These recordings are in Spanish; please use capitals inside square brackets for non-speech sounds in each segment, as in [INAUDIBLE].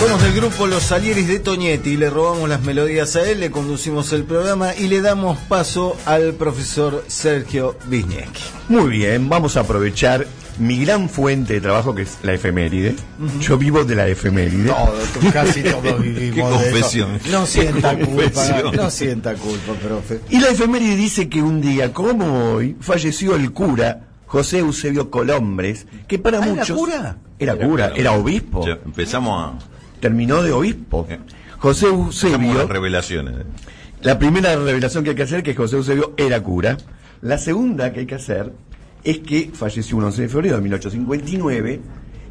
Somos del grupo Los Salieris de Toñetti, le robamos las melodías a él, le conducimos el programa y le damos paso al profesor Sergio Viñek. Muy bien, vamos a aprovechar mi gran fuente de trabajo que es la efeméride. Yo vivo de la efeméride. Todo, [LAUGHS] casi todos vivimos Qué de eso. confesión. No sienta culpa, no sienta culpa, profe. Y la efeméride dice que un día, como hoy, falleció el cura José Eusebio Colombres, que para Ah, ¿era muchos... cura? Era cura, era obispo. Ya, empezamos a, Terminó de obispo. Eh. José Eusebio... revelaciones. La primera revelación que hay que hacer es que José Eusebio era cura. La segunda que hay que hacer es que falleció un 11 de febrero de 1859.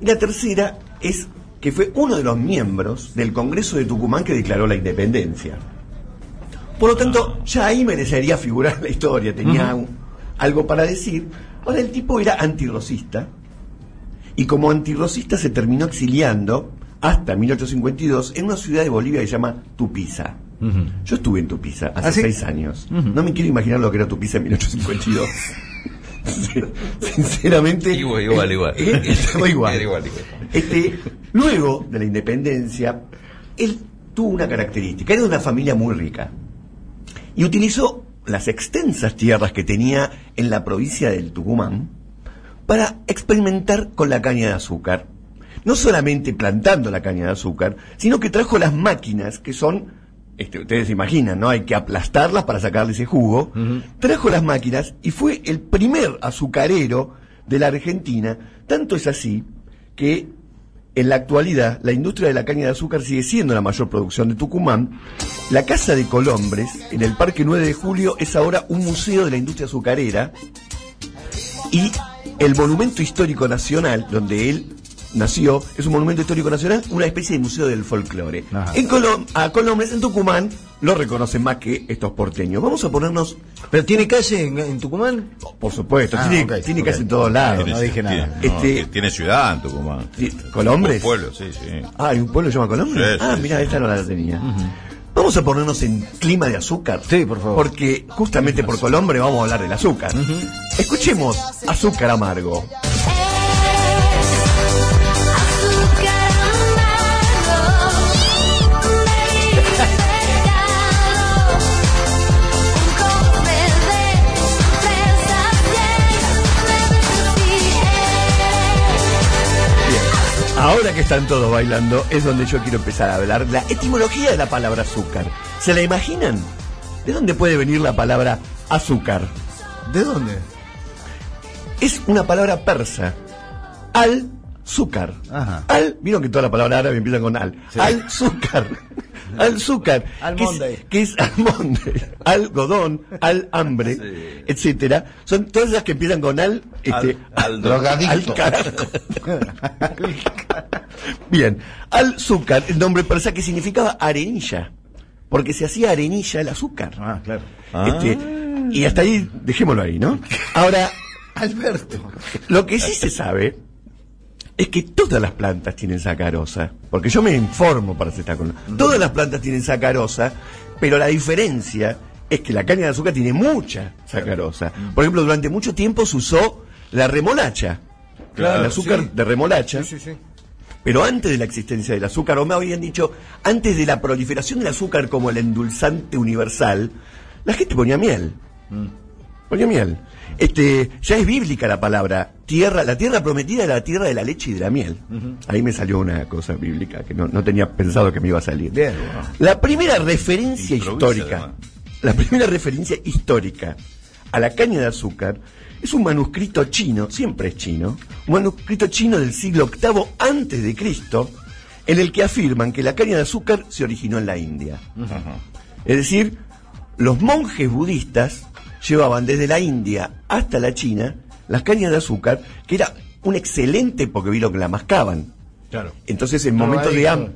Y la tercera es que fue uno de los miembros del Congreso de Tucumán que declaró la independencia. Por lo tanto, ya ahí merecería figurar la historia, tenía algo para decir. Ahora, el tipo era antirrocista y como antirrocista se terminó exiliando hasta 1852 en una ciudad de Bolivia que se llama Tupiza. Yo estuve en Tupiza hace ¿Ah, sí? seis años. No me quiero imaginar lo que era Tupiza en 1852. Sí, [LAUGHS] Sinceramente. Igual, igual, igual. [LAUGHS] estaba igual, igual. Este, luego de la independencia, él tuvo una característica. Era de una familia muy rica. Y utilizó las extensas tierras que tenía en la provincia del Tucumán para experimentar con la caña de azúcar. No solamente plantando la caña de azúcar, sino que trajo las máquinas que son, este, ustedes se imaginan, ¿no? Hay que aplastarlas para sacarle ese jugo. Trajo las máquinas y fue el primer azucarero de la Argentina. Tanto es así que en la actualidad la industria de la caña de azúcar sigue siendo la mayor producción de Tucumán. La Casa de Colombres, en el Parque 9 de Julio, es ahora un museo de la industria azucarera y el Monumento Histórico Nacional, donde él nació, es un monumento histórico nacional, una especie de museo del folclore. Ajá. En Colom a Colombres, en Tucumán, lo reconocen más que estos porteños. Vamos a ponernos, ¿Pero tiene calle en, en Tucumán? por supuesto, Ah, tiene, ok, tiene ok. casi en todos lados. no dije nada. Tiene, Este- ciudad en Tucumán. ¿Colombres? Un pueblo, sí, sí. Ah, ¿hay un pueblo que se llama Colombres? Sí, ah, sí, mira, sí. esta no la tenía. Vamos a ponernos en clima de azúcar. Sí, por favor. Porque justamente por Colombre vamos a hablar del azúcar. Escuchemos Azúcar Amargo. Ahora que están todos bailando, es donde yo quiero empezar a hablar la etimología de la palabra azúcar. ¿Se la imaginan? ¿De dónde puede venir la palabra azúcar? ¿De dónde? Es una palabra persa. Al azúcar. Ajá. Al, vieron que toda la palabra árabe empieza con al. Al azúcar. [LAUGHS] [LAUGHS] Al azúcar. Almonde. Que es, que es almonde, algodón, al hambre, etcétera. Son todas las que empiezan con al, este, al drogadicto. Al carajo. [LAUGHS] Bien, al azúcar, el nombre persa que significaba arenilla, porque se hacía arenilla el azúcar. Ah, claro. Este, y hasta ahí, dejémoslo ahí, ¿no? Ahora, [LAUGHS] Alberto. lo que sí se sabe es que todas las plantas tienen sacarosa, porque yo me informo para hacer esta columna. Todas las plantas tienen sacarosa, pero la diferencia es que la caña de azúcar tiene mucha sacarosa. Por ejemplo, durante mucho tiempo se usó la remolacha, Claro, el azúcar sí. de remolacha. Sí, sí, sí. Pero antes de la existencia del azúcar, o me habían dicho, antes de la proliferación del azúcar como el endulzante universal, la gente ponía miel. Ponía miel. Este, ya es bíblica la palabra tierra, la tierra prometida era la tierra de la leche y de la miel. Ahí me salió una cosa bíblica que no, no tenía pensado que me iba a salir. Bien. La primera referencia Improvisa, histórica, además. la primera referencia histórica a la caña de azúcar es un manuscrito chino, siempre es chino, un manuscrito chino del siglo VIII antes de Cristo, en el que afirman que la caña de azúcar se originó en la India. Es decir, los monjes budistas llevaban desde la India hasta la China las cañas de azúcar, que era un excelente, porque vi lo que la mascaban. Claro. Entonces, en momentos de hambre.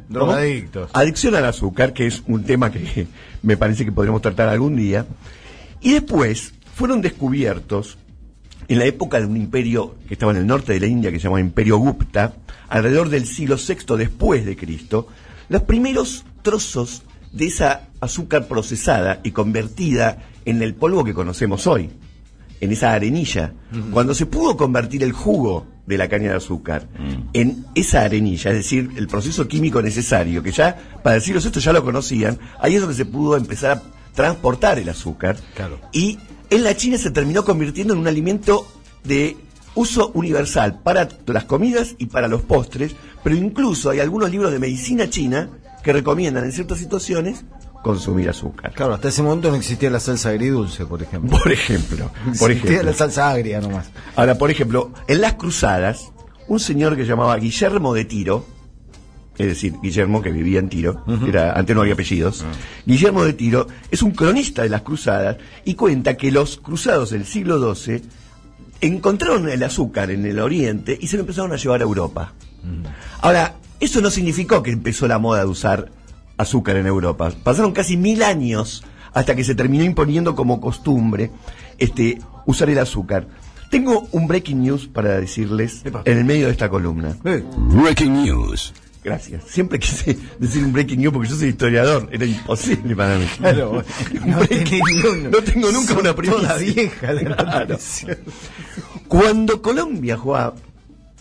Adicción al azúcar, que es un tema que me parece que podremos tratar algún día. Y después fueron descubiertos, en la época de un imperio que estaba en el norte de la India, que se llamaba Imperio Gupta, alrededor del siglo VI después de Cristo, los primeros trozos de esa azúcar procesada y convertida en el polvo que conocemos hoy, en esa arenilla. Cuando se pudo convertir el jugo de la caña de azúcar en esa arenilla, es decir, el proceso químico necesario, que ya para decirlos esto ya lo conocían, ahí es donde se pudo empezar a transportar el azúcar. Claro. Y en la China se terminó convirtiendo en un alimento de uso universal para las comidas y para los postres, pero incluso hay algunos libros de medicina china que recomiendan en ciertas situaciones consumir azúcar. Claro, hasta ese momento no existía la salsa agridulce, por ejemplo. Por ejemplo, [LAUGHS] por existía ejemplo. la salsa agria nomás. Ahora, por ejemplo, en las cruzadas, un señor que llamaba Guillermo de Tiro, es decir, Guillermo que vivía en Tiro, era, antes no había apellidos, Guillermo de Tiro es un cronista de las cruzadas y cuenta que los cruzados del siglo XII encontraron el azúcar en el oriente y se lo empezaron a llevar a Europa. Ahora, eso no significó que empezó la moda de usar azúcar en Europa. Pasaron casi mil años hasta que se terminó imponiendo como costumbre este, usar el azúcar. Tengo un breaking news para decirles Epa. en el medio de esta columna. Eh, Breaking news. Gracias. Siempre quise [LAUGHS] decir un breaking news porque yo soy historiador. Era imposible para mí. Claro, Un no breaking- no tengo nunca una primicia. vieja la Claro. Cuando Colombia Juá,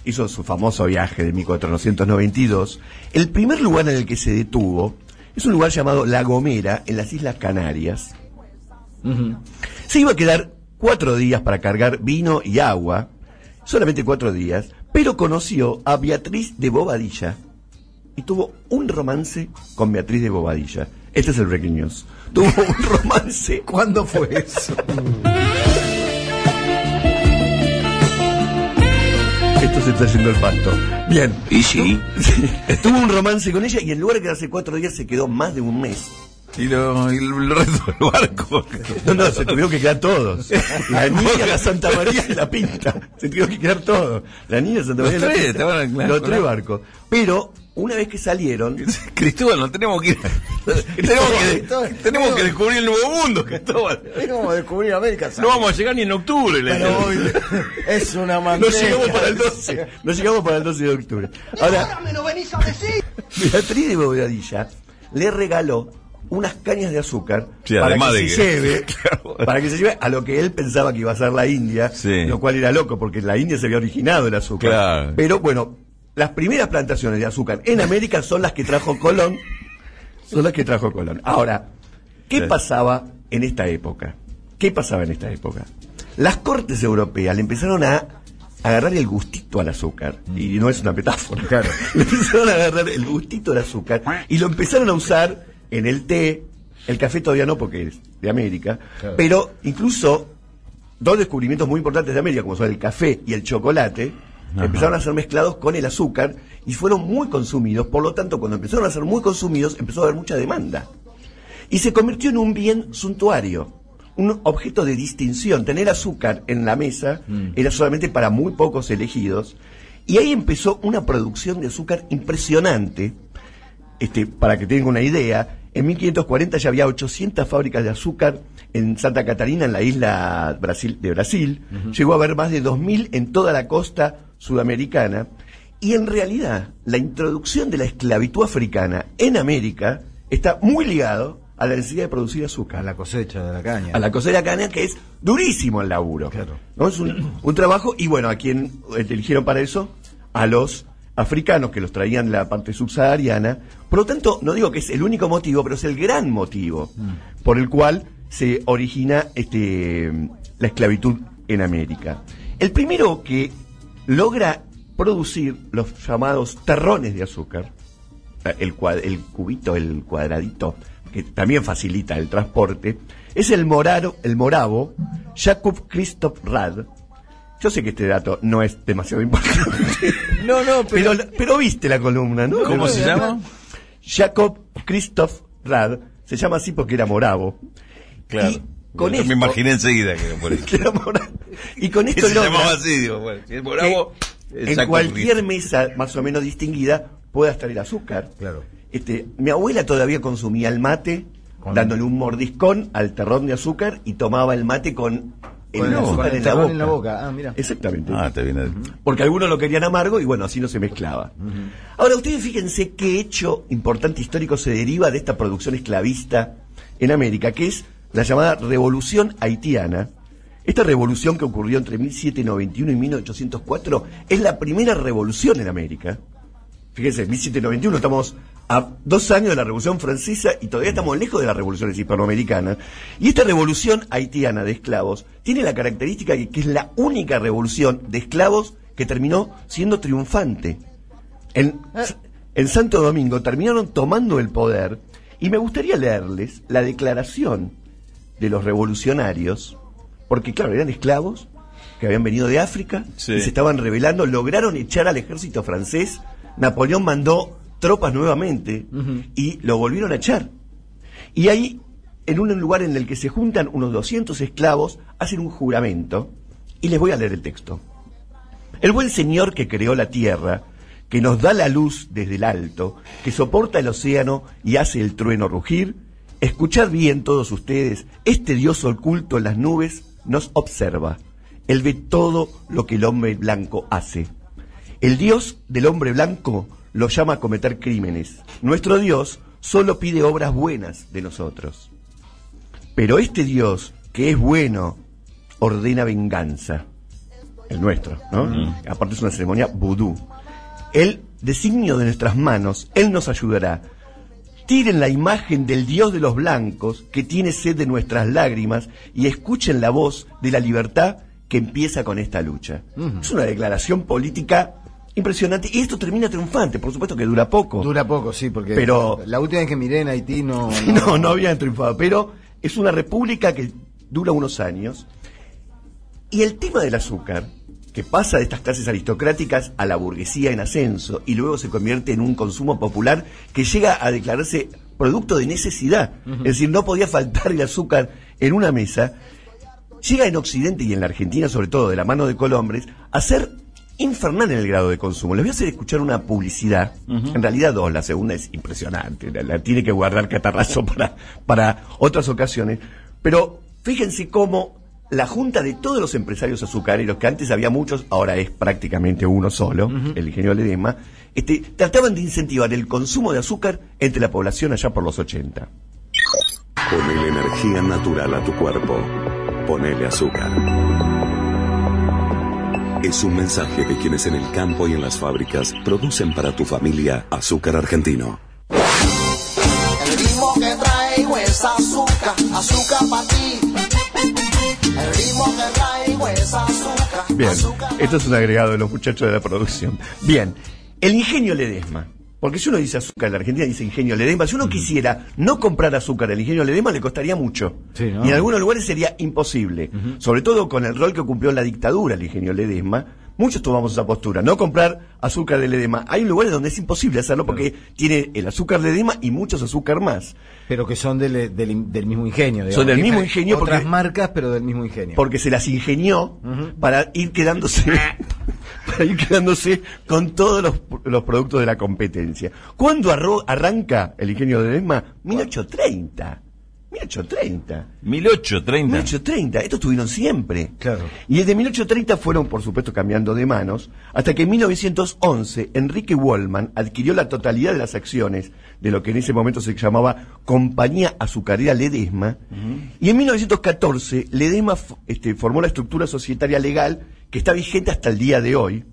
hizo su famoso viaje de 1492, el primer lugar en el que se detuvo es un lugar llamado La Gomera, en las Islas Canarias. Se iba a quedar cuatro días para cargar vino y agua, solamente cuatro días, pero conoció a Beatriz de Bobadilla y tuvo un romance con Beatriz de Bobadilla. Este es el breaking news. Tuvo un romance [LAUGHS] ¿Cuándo fue eso? [LAUGHS] Esto se está yendo el pasto. Bien. ¿Y sí? Tuvo un romance con ella y en lugar de quedarse cuatro días se quedó más de un mes. Y, lo, y el resto del barco. No, no, se tuvieron que quedar todos. La niña, la Santa María y la Pinta. Se tuvieron que quedar todos. La niña, Santa Los María y la tres, Pinta. Los tres barcos. Pero, una vez que salieron, [LAUGHS] Cristóbal, no tenemos que ir. [LAUGHS] tenemos, que, tenemos que descubrir el nuevo mundo, Cristóbal. Es como descubrir América. No vamos a llegar ni en octubre. le- Pero hoy es una no manteca. llegamos para el 12. No llegamos para el 12 de octubre. Ahora, Beatriz de Bobadilla le regaló unas cañas de azúcar Sí, para, además que de se que- lleve, [LAUGHS] Claro. para que se lleve a lo que él pensaba que iba a ser la India, Sí. lo cual era loco porque en la India se había originado el azúcar. Claro. Pero bueno, las primeras plantaciones de azúcar en América son las que trajo Colón, son las que trajo Colón. Ahora, ¿qué pasaba en esta época? ¿Qué pasaba en esta época? Las cortes europeas le empezaron a agarrar el gustito al azúcar, y no es una metáfora. Claro. [LAUGHS] Le empezaron a agarrar el gustito al azúcar y lo empezaron a usar en el té, el café todavía no porque es de América, Claro. pero incluso dos descubrimientos muy importantes de América, como son el café y el chocolate, empezaron a ser mezclados con el azúcar y fueron muy consumidos. Por lo tanto, cuando empezaron a ser muy consumidos, empezó a haber mucha demanda. Y se convirtió en un bien suntuario, un objeto de distinción. Tener azúcar en la mesa era solamente para muy pocos elegidos. Y ahí empezó una producción de azúcar impresionante. Este, para que tengan una idea, en 1540 ya había 800 fábricas de azúcar en Santa Catarina, en la isla Brasil, de Brasil. Llegó a haber más de 2.000 en toda la costa sudamericana. Y en realidad, la introducción de la esclavitud africana en América está muy ligado a la necesidad de producir azúcar A la cosecha de la caña. a la cosecha de caña, que es durísimo el laburo. Claro. ¿no? Es un, un trabajo, y bueno, ¿a quién eligieron para eso? A los africanos que los traían de la parte subsahariana. Por lo tanto, no digo que es el único motivo, pero es el gran motivo por el cual se origina este, la esclavitud en América. El primero que logra producir los llamados terrones de azúcar, eh, el, el cubito, el cuadradito, que también facilita el transporte, es el moraro, el moravo, Jacob Christoph Rad. Yo sé que este dato no es demasiado importante. [LAUGHS] No, no, pero, pero viste la columna, ¿no? ¿Cómo se llama? Jacob Christoph Rad. Se llama así porque era moravo. Claro. Y con Yo esto, me imaginé enseguida que era por [LAUGHS] eso. que era moravo. Y con esto se logra llamaba así, digo, bueno, si es que en cualquier mesa más o menos distinguida pueda estar el azúcar. Claro. Este, mi abuela todavía consumía el mate dándole un mordiscón al terrón de azúcar y tomaba el mate con Con en, la boca. en la boca. Ah, mira. Exactamente. Ah, te viene. Porque algunos lo querían amargo y bueno, así no se mezclaba. Ahora, ustedes fíjense qué hecho importante histórico se deriva de esta producción esclavista en América, que es la llamada Revolución Haitiana. Esta revolución que ocurrió entre 1791 y 1804 es la primera revolución en América. Fíjense, 1791 estamos a dos años de la Revolución Francesa y todavía estamos lejos de las revoluciones hispanoamericanas. Y esta revolución haitiana de esclavos tiene la característica de que es la única revolución de esclavos que terminó siendo triunfante. En, en Santo Domingo terminaron tomando el poder y me gustaría leerles la declaración de los revolucionarios, porque claro, eran esclavos que habían venido de África Sí. y se estaban rebelando, lograron echar al ejército francés, Napoleón mandó tropas nuevamente y lo volvieron a echar. Y ahí, en un lugar en el que se juntan unos 200 esclavos, hacen un juramento y les voy a leer el texto. El buen Señor que creó la tierra, que nos da la luz desde el alto, que soporta el océano y hace el trueno rugir, escuchad bien todos ustedes, este Dios oculto en las nubes nos observa. Él ve todo lo que el hombre blanco hace. El Dios del hombre blanco lo llama a cometer crímenes. Nuestro Dios solo pide obras buenas de nosotros. Pero este Dios, que es bueno, ordena venganza. El nuestro, ¿no? Aparte es una ceremonia vudú. El designio de nuestras manos, Él nos ayudará. Tiren la imagen del Dios de los blancos, que tiene sed de nuestras lágrimas, y escuchen la voz de la libertad que empieza con esta lucha. Es una declaración política impresionante, y esto termina triunfante, por supuesto que dura poco. Dura poco, sí, porque Pero- la última vez que miré en Haití no... [LAUGHS] No, no habían triunfado, pero es una república que dura unos años. Y el tema del azúcar, que pasa de estas clases aristocráticas a la burguesía en ascenso y luego se convierte en un consumo popular que llega a declararse producto de necesidad. Es decir, no podía faltar el azúcar en una mesa. Llega en Occidente y en la Argentina, sobre todo de la mano de Colombres, a ser infernal en el grado de consumo. Les voy a hacer escuchar una publicidad, en realidad dos, la segunda es impresionante, la, la tiene que guardar Catarrazo [LAUGHS] para, para otras ocasiones, pero fíjense cómo la junta de todos los empresarios azucareros, que antes había muchos, ahora es prácticamente uno solo, el ingeniero Ledesma, este, trataban de incentivar el consumo de azúcar entre la población allá por los 80. Ponele energía natural a tu cuerpo. Ponele azúcar. Es un mensaje de quienes en el campo y en las fábricas producen para tu familia azúcar argentino. El ritmo que traigo es azúcar, azúcar para ti. El ritmo que traigo es azúcar, Bien, azúcar esto es un agregado de los muchachos de la producción. Bien, el ingenio Ledesma. Porque si uno dice azúcar en la Argentina, dice ingenio Ledesma. Si uno quisiera no comprar azúcar al ingenio Ledesma, le costaría mucho. Sí, ¿no? Y en algunos lugares sería imposible. Sobre todo con el rol que cumplió en la dictadura el ingenio Ledesma. Muchos tomamos esa postura, no comprar azúcar de Ledesma. Hay lugares donde es imposible hacerlo porque tiene el azúcar Ledesma y muchos azúcar más. Pero que son del, del, del mismo ingenio. digamos. Son del mismo ingenio Otras porque- marcas, pero del mismo ingenio. porque se las ingenió para ir quedándose [LAUGHS] [LAUGHS] ir quedándose con todos los, los productos de la competencia. ¿Cuándo arro- arranca el ingenio de Ledesma? 1830. 1830. 1830. 1830, estos tuvieron siempre. Claro. Y desde 1830 fueron, por supuesto, cambiando de manos, hasta que en 1911 Enrique Wallman adquirió la totalidad de las acciones de lo que en ese momento se llamaba Compañía Azucarera Ledesma, y en 1914 Ledesma este, formó la estructura societaria legal que está vigente hasta el día de hoy,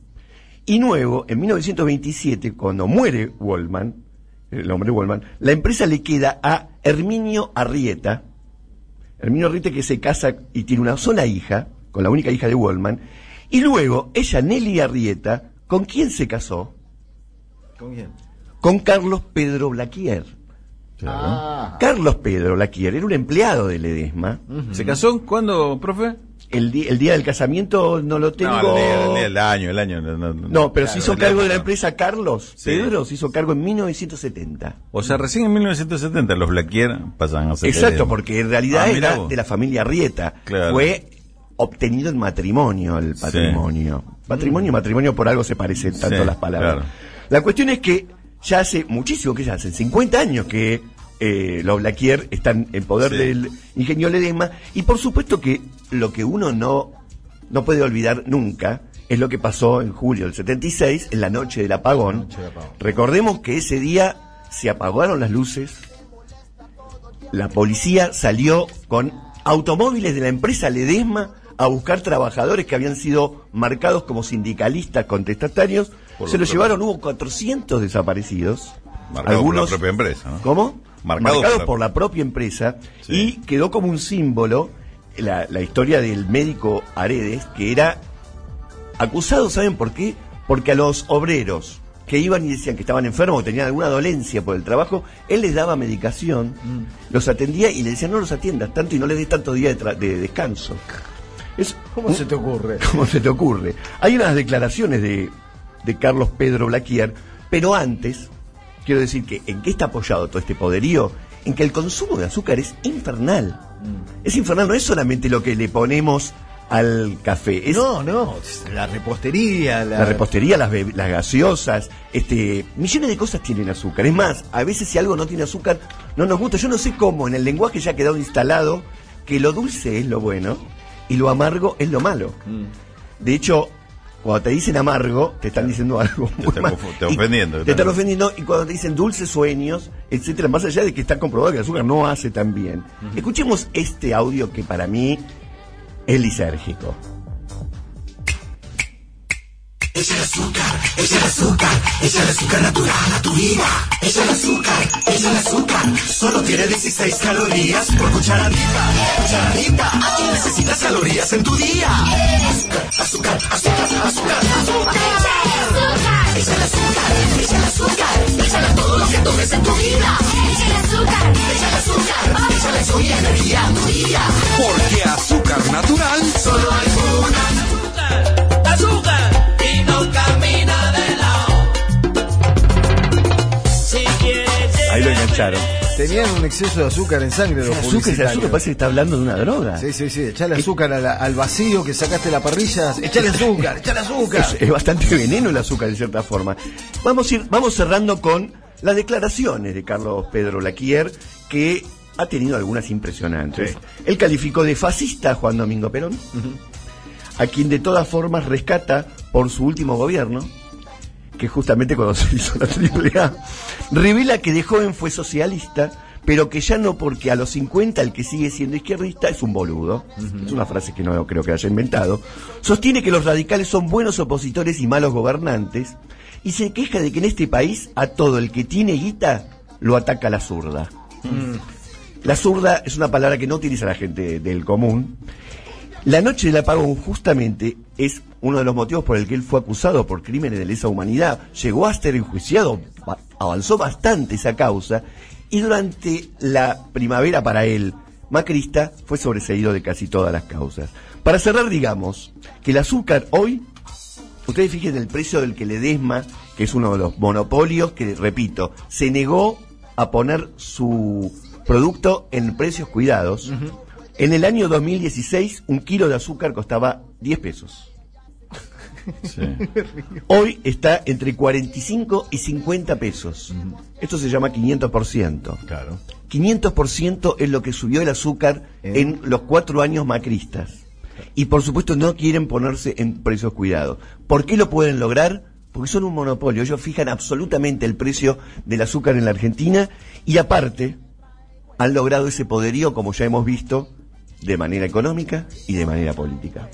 y luego, en 1927, cuando muere Wallman, el hombre Wallman, la empresa le queda a Herminio Arrieta, Herminio Arrieta que se casa y tiene una sola hija, con la única hija de Wallman, y luego ella, Nelly Arrieta, ¿con quién se casó? ¿Con quién? Con Carlos Pedro Blaquier. Ah, Carlos Pedro Blaquier era un empleado de Ledesma. ¿Se casó cuándo, profe? El, día del casamiento no lo tengo. No, el, día- el día- el año, el año. No, no, no. No, pero se Claro, hizo el cargo de la empresa Carlos. Sí. Pedro se hizo cargo en 1970. O sea, recién en 1970 los Blaquier pasan a ser. Exacto, porque en realidad Ah, era vos. de la familia Rieta. Claro. Fue obtenido en matrimonio el patrimonio. Patrimonio y matrimonio por algo se parecen tanto Sí, las palabras. claro. La cuestión es que ya hace muchísimo, que ya hace 50 años que eh, los Blaquier están en poder Sí. del ingenio Ledesma y por supuesto que lo que uno no, no puede olvidar nunca es lo que pasó en julio del 76, en la noche del apagón. Noche del apagón. Recordemos que ese día se apagaron las luces, la policía salió con automóviles de la empresa Ledesma a buscar trabajadores que habían sido marcados como sindicalistas contestatarios. Por Se lo llevaron, hubo 400 desaparecidos. Marcados por la propia empresa, ¿no? ¿Cómo? Marcados Marcados por la- propia empresa Sí. y quedó como un símbolo la, la historia del médico Aredes, que era acusado, ¿saben por qué? Porque a los obreros que iban y decían que estaban enfermos o tenían alguna dolencia por el trabajo, él les daba medicación, Mm. los atendía y le decían no los atiendas tanto y no les des tanto día de, tra- de descanso. Es ¿Cómo se te ocurre? [LAUGHS] ¿Cómo se te ocurre? Hay unas declaraciones de, de Carlos Pedro Blaquier, pero antes, quiero decir que en qué está apoyado todo este poderío, en que el consumo de azúcar es infernal. Es infernal, no es solamente lo que le ponemos al café, es No, no, la repostería, la, la repostería, las, las gaseosas, este, millones de cosas tienen azúcar. Es más, a veces si algo no tiene azúcar, no nos gusta. Yo no sé cómo, en el lenguaje ya ha quedado instalado que lo dulce es lo bueno y lo amargo es lo malo. Mm. De hecho, cuando te dicen amargo, te están diciendo algo muy están mal. te ofendiendo, Te te están están- ofendiendo y cuando te dicen dulces sueños, etcétera, más allá de que está comprobado que el azúcar no hace tan bien. Escuchemos este audio que para mí es lisérgico. Solo tiene 16 calorías por cucharadita. Cucharadita. Necesitas calorías en tu día. Azúcar, azúcar, azúcar, azúcar, azúcar. Échale azúcar, échale azúcar. Échale todo lo que tomes en tu vida. Échale azúcar, échale azúcar. Échale soy energía a tu día. Porque azúcar natural Solo hay Tenían un exceso de azúcar en sangre los azúcar, el azúcar parece que está hablando de una droga. Sí, sí, sí, echale azúcar a la- al vacío que sacaste la parrilla, echale azúcar, echale azúcar. Es, es bastante veneno el azúcar, de cierta forma. Vamos, a ir, vamos cerrando con las declaraciones de Carlos Pedro Laquier, que ha tenido algunas impresionantes. Sí. Él calificó de fascista a Juan Domingo Perón, a quien de todas formas rescata por su último gobierno, que justamente cuando se hizo la AAA, revela que de joven fue socialista, pero que ya no porque a los 50 el que sigue siendo izquierdista es un boludo. Es una frase que no creo que haya inventado. Sostiene que los radicales son buenos opositores y malos gobernantes, y se queja de que en este país a todo el que tiene guita lo ataca la zurda. La zurda es una palabra que no utiliza la gente del común. La noche del apagón justamente es uno de los motivos por el que él fue acusado por crímenes de lesa humanidad. Llegó a ser enjuiciado, avanzó bastante esa causa y durante la primavera para él, Macrista, fue sobreseído de casi todas las causas. Para cerrar, digamos que el azúcar hoy, ustedes fíjense el precio del que Ledesma, que es uno de los monopolios que, repito, se negó a poner su producto en precios cuidados. En el año 2016, un kilo de azúcar costaba 10 pesos. Sí. [LAUGHS] Hoy está entre 45 y 50 pesos. Esto se llama 500%. Claro. 500% es lo que subió el azúcar en los cuatro años macristas. Y por supuesto no quieren ponerse en precios cuidados. ¿Por qué lo pueden lograr? Porque son un monopolio. Ellos fijan absolutamente el precio del azúcar en la Argentina y aparte han logrado ese poderío, como ya hemos visto, de manera económica y de manera política.